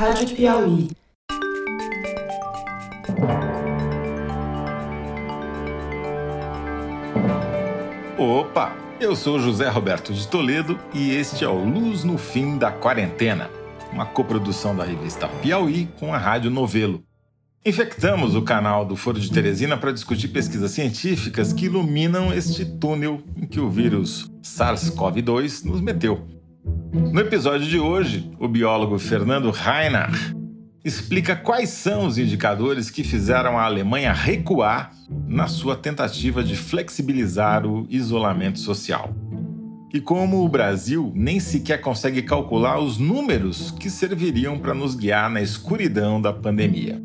Rádio Piauí. Opa! Eu sou José Roberto de Toledo e este é o Luz no Fim da Quarentena, uma coprodução da revista Piauí com a Rádio Novelo. Infectamos o canal do Foro de Teresina para discutir pesquisas científicas que iluminam este túnel em que o vírus SARS-CoV-2 nos meteu. No episódio de hoje, o biólogo Fernando Reinach explica quais são os indicadores que fizeram a Alemanha recuar na sua tentativa de flexibilizar o isolamento social. E como o Brasil nem sequer consegue calcular os números que serviriam para nos guiar na escuridão da pandemia.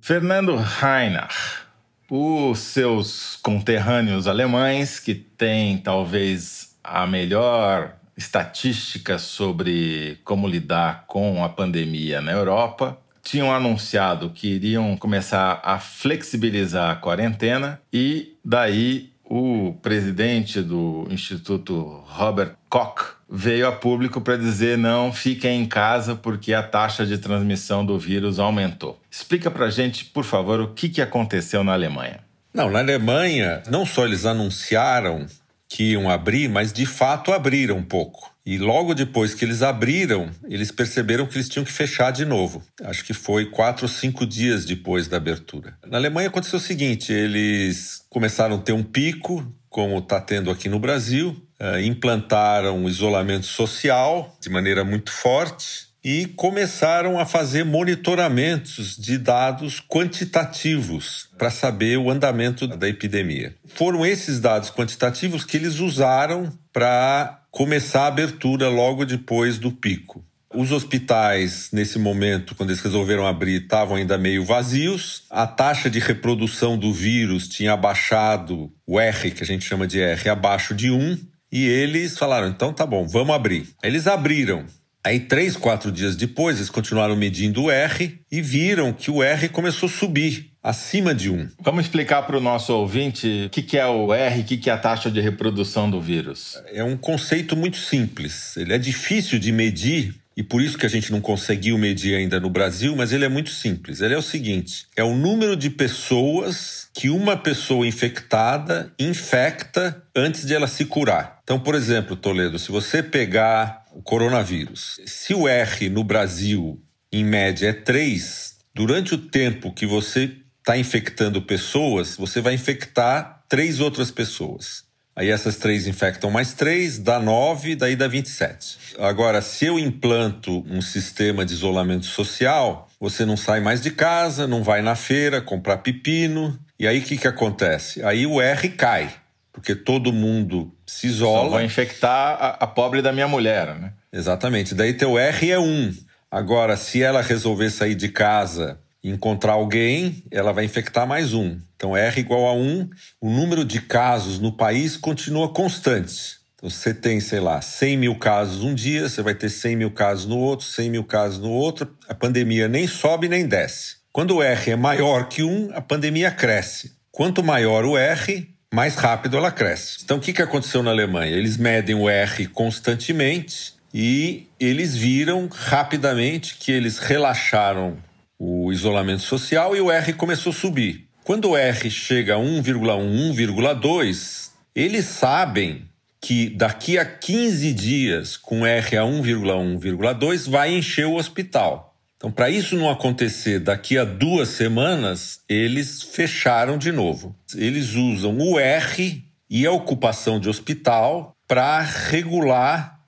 Fernando Reinach, os seus conterrâneos alemães, que têm talvez a melhor estatística sobre como lidar com a pandemia na Europa, tinham anunciado que iriam começar a flexibilizar a quarentena e daí o presidente do Instituto Robert Koch veio a público para dizer não, fiquem em casa porque a taxa de transmissão do vírus aumentou. Explica para gente, por favor, o que, que aconteceu na Alemanha. Não, na Alemanha, não só eles anunciaram que iam abrir, mas de fato abriram um pouco. E logo depois que eles abriram, eles perceberam que eles tinham que fechar de novo. Acho que foi quatro ou cinco dias depois da abertura. Na Alemanha aconteceu o seguinte: eles começaram a ter um pico, como está tendo aqui no Brasil, uh, implantaram isolamento social de maneira muito forte e começaram a fazer monitoramentos de dados quantitativos para saber o andamento da epidemia. Foram esses dados quantitativos que eles usaram para começar a abertura logo depois do pico. Os hospitais, nesse momento, quando eles resolveram abrir, estavam ainda meio vazios. A taxa de reprodução do vírus tinha abaixado, o R, que a gente chama de R, abaixo de 1. E eles falaram: então tá bom, vamos abrir. Eles abriram. Aí, três, quatro dias depois, eles continuaram medindo o R e viram que o R começou a subir acima de 1. Vamos explicar para o nosso ouvinte o que, que é o R, o que, que é a taxa de reprodução do vírus. É um conceito muito simples. Ele é difícil de medir e por isso que a gente não conseguiu medir ainda no Brasil, mas ele é muito simples. Ele é o seguinte: é o número de pessoas que uma pessoa infectada infecta antes de ela se curar. Então, por exemplo, Toledo, se você pegar o coronavírus. Se o R no Brasil, em média, é 3, durante o tempo que você está infectando pessoas, você vai infectar três outras pessoas. Aí essas três infectam mais três, dá 9, daí dá 27. Agora, se eu implanto um sistema de isolamento social, você não sai mais de casa, não vai na feira comprar pepino. E aí o que, que acontece? Aí o R cai porque todo mundo se isola. Só vai infectar a, a, pobre da minha mulher, né? Exatamente. Daí teu R é 1. Agora, se ela resolver sair de casa e encontrar alguém, ela vai infectar mais um. Então, R igual a 1. O número de casos no país continua constante. Então, você tem, sei lá, 100 mil casos um dia, você vai ter 100 mil casos no outro, 100 mil casos no outro. A pandemia nem sobe nem desce. Quando o R é maior que 1, a pandemia cresce. Quanto maior o R, mais rápido ela cresce. Então, o que, que aconteceu na Alemanha? Eles medem o R constantemente e eles viram rapidamente que eles relaxaram o isolamento social e o R começou a subir. Quando o R chega a 1,1, 1,2, eles sabem que daqui a 15 dias, com R a 1,1, 1,2, vai encher o hospital. Então, para isso não acontecer daqui a duas semanas, eles fecharam de novo. Eles usam o R e a ocupação de hospital para regular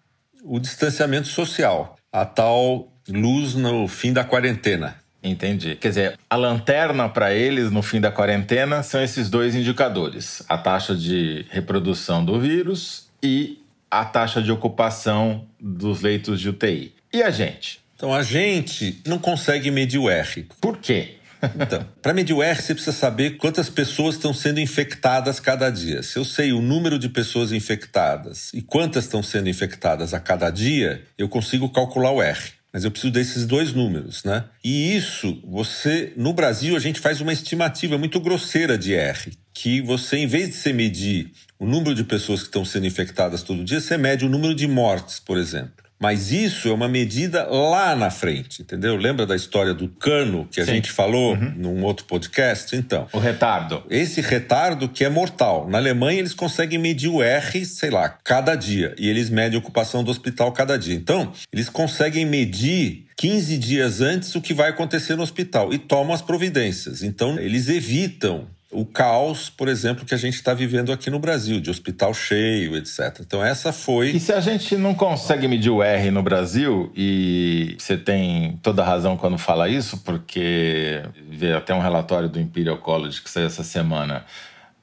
o distanciamento social, a tal luz no fim da quarentena. Entendi. Quer dizer, a lanterna para eles no fim da quarentena são esses dois indicadores: a taxa de reprodução do vírus e a taxa de ocupação dos leitos de UTI. E a gente? Então a gente não consegue medir o R. Por quê? Então, para medir o R, você precisa saber quantas pessoas estão sendo infectadas cada dia. Se eu sei o número de pessoas infectadas e quantas estão sendo infectadas a cada dia, eu consigo calcular o R. Mas eu preciso desses dois números, né? E isso, você, no Brasil, a gente faz uma estimativa muito grosseira de R, que você, em vez de você medir o número de pessoas que estão sendo infectadas todo dia, você mede o número de mortes, por exemplo. Mas isso é uma medida lá na frente, entendeu? Lembra da história do cano que a Sim. gente falou uhum. num outro podcast? Então. O retardo. Esse retardo que é mortal. Na Alemanha, eles conseguem medir o R, sei lá, cada dia. E eles medem a ocupação do hospital cada dia. Então, eles conseguem medir 15 dias antes o que vai acontecer no hospital e tomam as providências. Então, eles evitam o caos, por exemplo, que a gente está vivendo aqui no Brasil, de hospital cheio, etc. Então, essa foi. E se a gente não consegue medir o R no Brasil, e você tem toda razão quando fala isso, porque veio até um relatório do Imperial College que saiu essa semana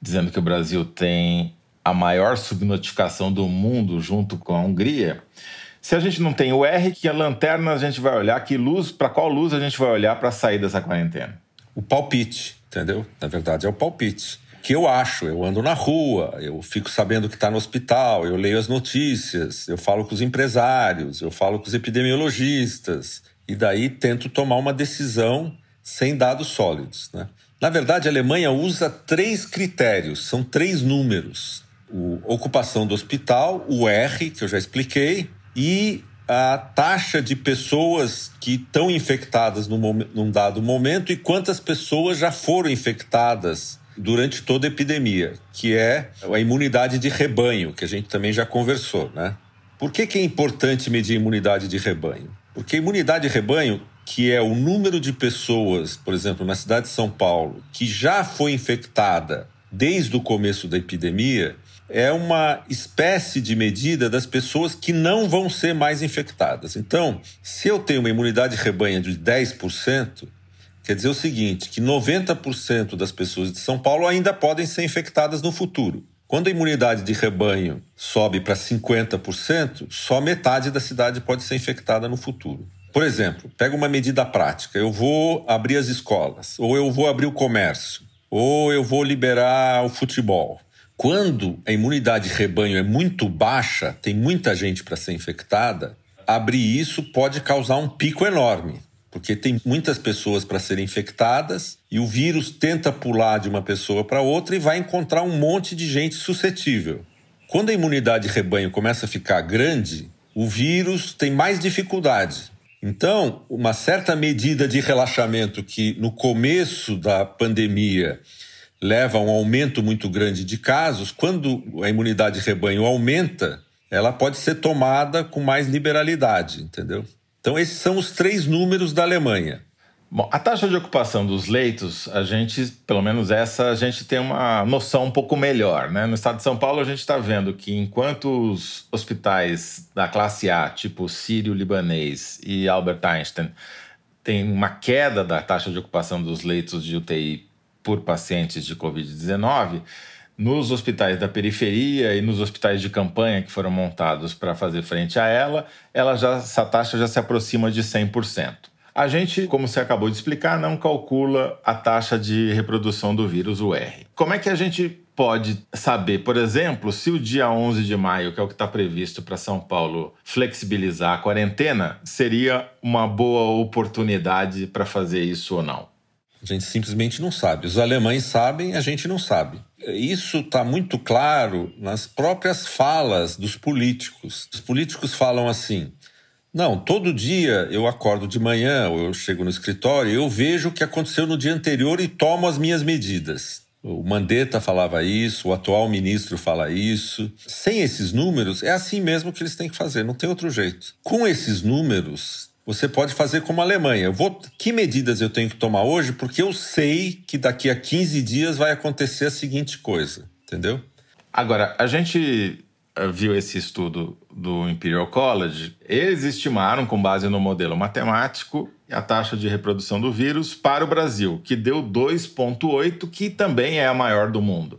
dizendo que o Brasil tem a maior subnotificação do mundo junto com a Hungria. Se a gente não tem o R, que a lanterna a gente vai olhar, que luz, para qual luz a gente vai olhar para sair dessa quarentena? O palpite entendeu? Na verdade, é o palpite. Que eu acho, eu ando na rua, eu fico sabendo que está no hospital, eu leio as notícias, eu falo com os empresários, eu falo com os epidemiologistas, e daí tento tomar uma decisão sem dados sólidos. Né? Na verdade, a Alemanha usa três critérios, são três números: o ocupação do hospital, o R, que eu já expliquei, e a taxa de pessoas que estão infectadas no, num dado momento e quantas pessoas já foram infectadas durante toda a epidemia, que é a imunidade de rebanho, que a gente também já conversou, né? Por que, que é importante medir a imunidade de rebanho? Porque a imunidade de rebanho, que é o número de pessoas, por exemplo, na cidade de São Paulo, que já foi infectada desde o começo da epidemia, é uma espécie de medida das pessoas que não vão ser mais infectadas. Então, se eu tenho uma imunidade de rebanho de 10%, quer dizer o seguinte, que 90% das pessoas de São Paulo ainda podem ser infectadas no futuro. Quando a imunidade de rebanho sobe para 50%, só metade da cidade pode ser infectada no futuro. Por exemplo, pega uma medida prática: eu vou abrir as escolas, ou eu vou abrir o comércio, ou eu vou liberar o futebol. Quando a imunidade de rebanho é muito baixa, tem muita gente para ser infectada, abrir isso pode causar um pico enorme, porque tem muitas pessoas para serem infectadas e o vírus tenta pular de uma pessoa para outra e vai encontrar um monte de gente suscetível. Quando a imunidade de rebanho começa a ficar grande, o vírus tem mais dificuldade. Então, uma certa medida de relaxamento que no começo da pandemia leva a um aumento muito grande de casos, quando a imunidade de rebanho aumenta, ela pode ser tomada com mais liberalidade, entendeu? Então, esses são os três números da Alemanha. Bom, a taxa de ocupação dos leitos, a gente, pelo menos essa, a gente tem uma noção um pouco melhor, né? No estado de São Paulo, a gente está vendo que enquanto os hospitais da classe A, tipo Sírio-Libanês e Albert Einstein, tem uma queda da taxa de ocupação dos leitos de UTI por pacientes de Covid-19, nos hospitais da periferia e nos hospitais de campanha que foram montados para fazer frente a ela, ela já, essa taxa já se aproxima de 100%. A gente, como você acabou de explicar, não calcula a taxa de reprodução do vírus, o R. Como é que a gente pode saber, por exemplo, se o dia 11 de maio, que é o que está previsto para São Paulo, flexibilizar a quarentena, seria uma boa oportunidade para fazer isso ou não? A gente simplesmente não sabe. Os alemães sabem, a gente não sabe. Isso está muito claro nas próprias falas dos políticos. Os políticos falam assim: não, todo dia eu acordo de manhã, ou eu chego no escritório, eu vejo o que aconteceu no dia anterior e tomo as minhas medidas. O Mandetta falava isso, o atual ministro fala isso. Sem esses números, é assim mesmo que eles têm que fazer, não tem outro jeito. Com esses números, você pode fazer como a Alemanha. Eu vou, que medidas eu tenho que tomar hoje? Porque eu sei que daqui a 15 dias vai acontecer a seguinte coisa, entendeu? Agora, a gente eh, viu esse estudo do Imperial College, eles estimaram, com base no modelo matemático, a taxa de reprodução do vírus para o Brasil, que deu 2,8, que também é a maior do mundo.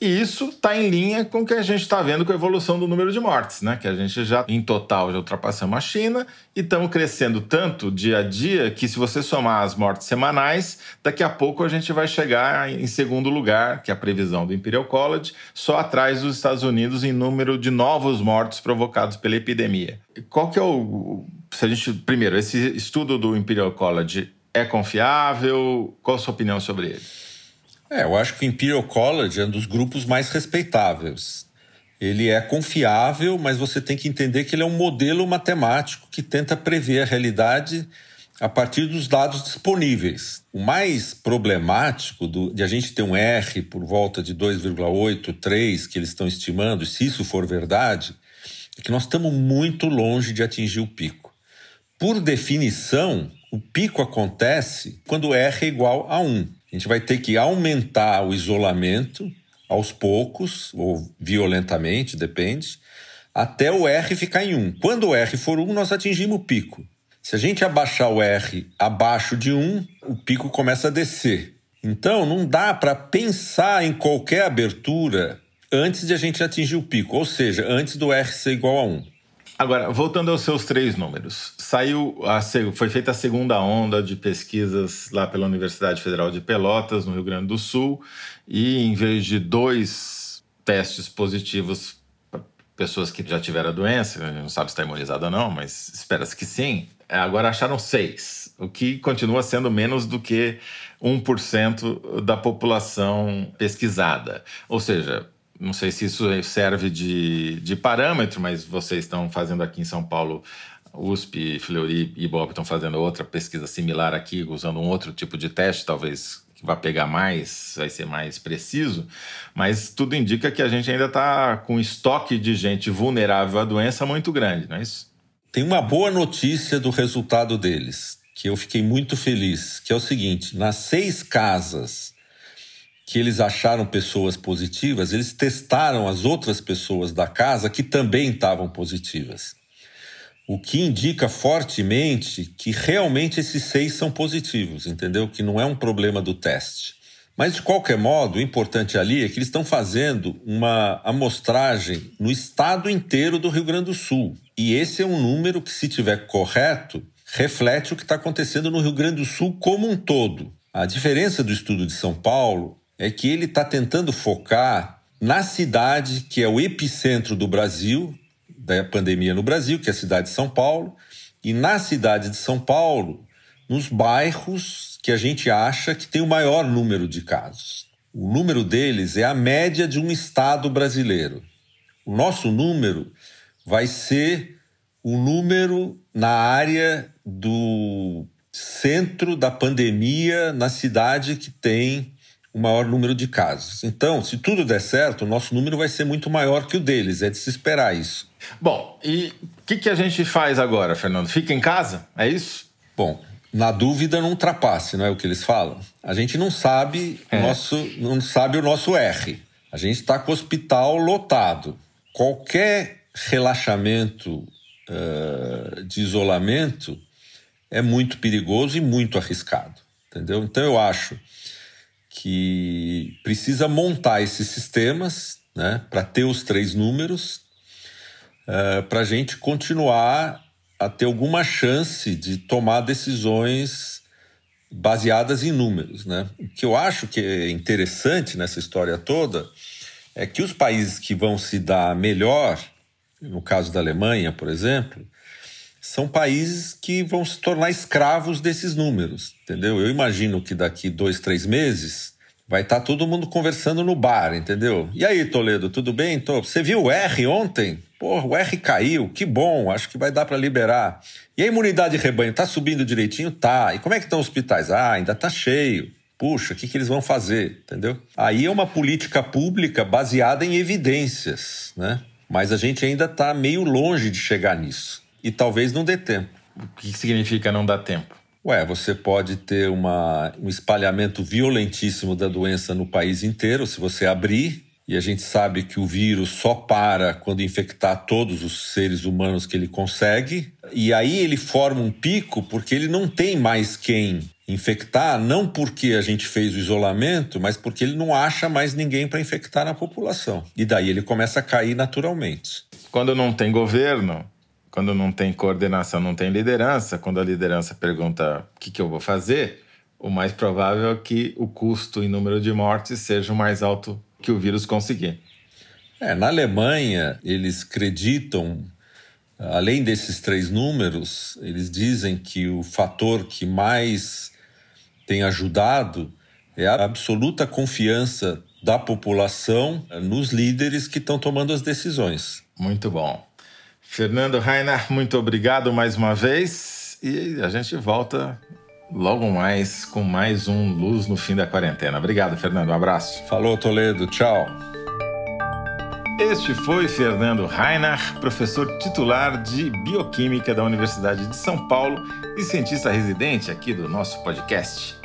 E isso está em linha com o que a gente está vendo com a evolução do número de mortes, né? Que a gente já, em total, já ultrapassamos a China e estamos crescendo tanto dia a dia que, se você somar as mortes semanais, daqui a pouco a gente vai chegar em segundo lugar, que é a previsão do Imperial College, só atrás dos Estados Unidos em número de novos mortos provocados pela epidemia. Qual que é o. Se a gente. Primeiro, esse estudo do Imperial College é confiável? Qual a sua opinião sobre ele? É, eu acho que o Imperial College é um dos grupos mais respeitáveis. ele é confiável, mas você tem que entender que ele é um modelo matemático que tenta prever a realidade a partir dos dados disponíveis. O mais problemático do, de a gente ter um R por volta de 2,8, 3, que eles estão estimando, se isso for verdade, é que nós estamos muito longe de atingir o pico. Por definição, o pico acontece quando R é igual a 1. A gente vai ter que aumentar o isolamento aos poucos, ou violentamente, depende, até o R ficar em 1. Quando o R for 1, nós atingimos o pico. Se a gente abaixar o R abaixo de 1, o pico começa a descer. Então, não dá para pensar em qualquer abertura antes de a gente atingir o pico, ou seja, antes do R ser igual a 1. Agora, voltando aos seus três números, saiu a, foi feita a segunda onda de pesquisas lá pela Universidade Federal de Pelotas, no Rio Grande do Sul, e em vez de dois testes positivos para pessoas que já tiveram a doença, a gente não sabe se está imunizada ou não, mas espera-se que sim, é, agora acharam seis, o que continua sendo menos do que 1% da população pesquisada. Ou seja, não sei se isso serve de, de parâmetro, mas vocês estão fazendo aqui em São Paulo, USP, Fleury e Bob estão fazendo outra pesquisa similar aqui, usando um outro tipo de teste, talvez que vai pegar mais, vai ser mais preciso, mas tudo indica que a gente ainda está com estoque de gente vulnerável à doença muito grande, não é isso? Tem uma boa notícia do resultado deles, que eu fiquei muito feliz, que é o seguinte: nas seis casas que eles acharam pessoas positivas, eles testaram as outras pessoas da casa que também estavam positivas. O que indica fortemente que realmente esses seis são positivos, entendeu? Que não é um problema do teste. Mas, de qualquer modo, o importante ali é que eles estão fazendo uma amostragem no estado inteiro do Rio Grande do Sul. E esse é um número que, se tiver correto, reflete o que está acontecendo no Rio Grande do Sul como um todo. A diferença do estudo de São Paulo é que ele está tentando focar na cidade que é o epicentro do Brasil, da pandemia no Brasil, que é a cidade de São Paulo, e na cidade de São Paulo, nos bairros que a gente acha que tem o maior número de casos. O número deles é a média de um estado brasileiro. O nosso número vai ser o número na área do centro da pandemia, na cidade que tem o maior número de casos. Então, se tudo der certo, o nosso número vai ser muito maior que o deles, é de se esperar isso. Bom, e o que, que a gente faz agora, Fernando? Fica em casa? É isso? Bom, na dúvida não ultrapasse, não é o que eles falam? A gente não sabe, é. nosso, não sabe o nosso R. A gente está com o hospital lotado. Qualquer relaxamento uh, de isolamento é muito perigoso e muito arriscado, entendeu? Então eu acho que precisa montar esses sistemas né, para ter os três números, uh, para a gente continuar a ter alguma chance de tomar decisões baseadas em números. Né? O que eu acho que é interessante nessa história toda é que os países que vão se dar melhor, no caso da Alemanha, por exemplo, são países que vão se tornar escravos desses números, entendeu? Eu imagino que daqui dois, três meses vai estar tá todo mundo conversando no bar, entendeu? E aí, Toledo, tudo bem? Você viu o R ontem? Porra, o R caiu, que bom, acho que vai dar para liberar. E a imunidade de rebanho, tá subindo direitinho? Tá. E como é que estão os hospitais? Ah, ainda tá cheio. Puxa, o que, que eles vão fazer? Entendeu? Aí é uma política pública baseada em evidências, né? Mas a gente ainda está meio longe de chegar nisso e talvez não dê tempo. O que significa não dar tempo? Ué, você pode ter uma, um espalhamento violentíssimo da doença no país inteiro se você abrir. E a gente sabe que o vírus só para quando infectar todos os seres humanos que ele consegue. E aí ele forma um pico porque ele não tem mais quem infectar, não porque a gente fez o isolamento, mas porque ele não acha mais ninguém para infectar na população. E daí ele começa a cair naturalmente. Quando não tem governo, quando não tem coordenação, não tem liderança, quando a liderança pergunta o que, que eu vou fazer, o mais provável é que o custo em número de mortes seja o mais alto que o vírus conseguir. É, na Alemanha, eles acreditam, além desses três números, eles dizem que o fator que mais tem ajudado é a absoluta confiança da população nos líderes que estão tomando as decisões. Muito bom. Fernando Rainer, muito obrigado mais uma vez e a gente volta logo mais com mais um Luz no fim da quarentena. Obrigado, Fernando. Um abraço. Falou, Toledo. Tchau. Este foi Fernando Rainer, professor titular de Bioquímica da Universidade de São Paulo e cientista residente aqui do nosso podcast.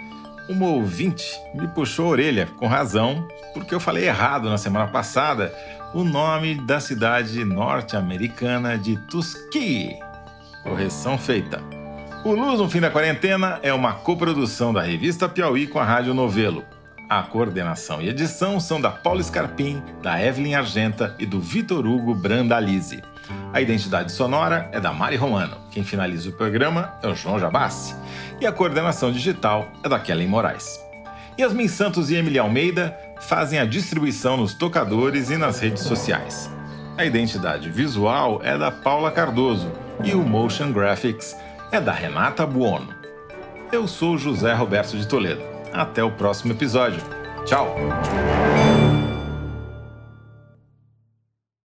Uma ouvinte me puxou a orelha, com razão, porque eu falei errado na semana passada o nome da cidade norte-americana de Tuskegee. Correção feita. O Luz no Fim da Quarentena é uma coprodução da revista Piauí com a Rádio Novelo. A coordenação e edição são da Paula Scarpim, da Evelyn Argenta e do Vitor Hugo Brandalize. A identidade sonora é da Mari Romano. Quem finaliza o programa é o João Jabassi. E a coordenação digital é da Kellen Moraes. Yasmin Santos e Emily Almeida fazem a distribuição nos tocadores e nas redes sociais. A identidade visual é da Paula Cardoso e o Motion Graphics é da Renata Buono. Eu sou José Roberto de Toledo. Até o próximo episódio. Tchau!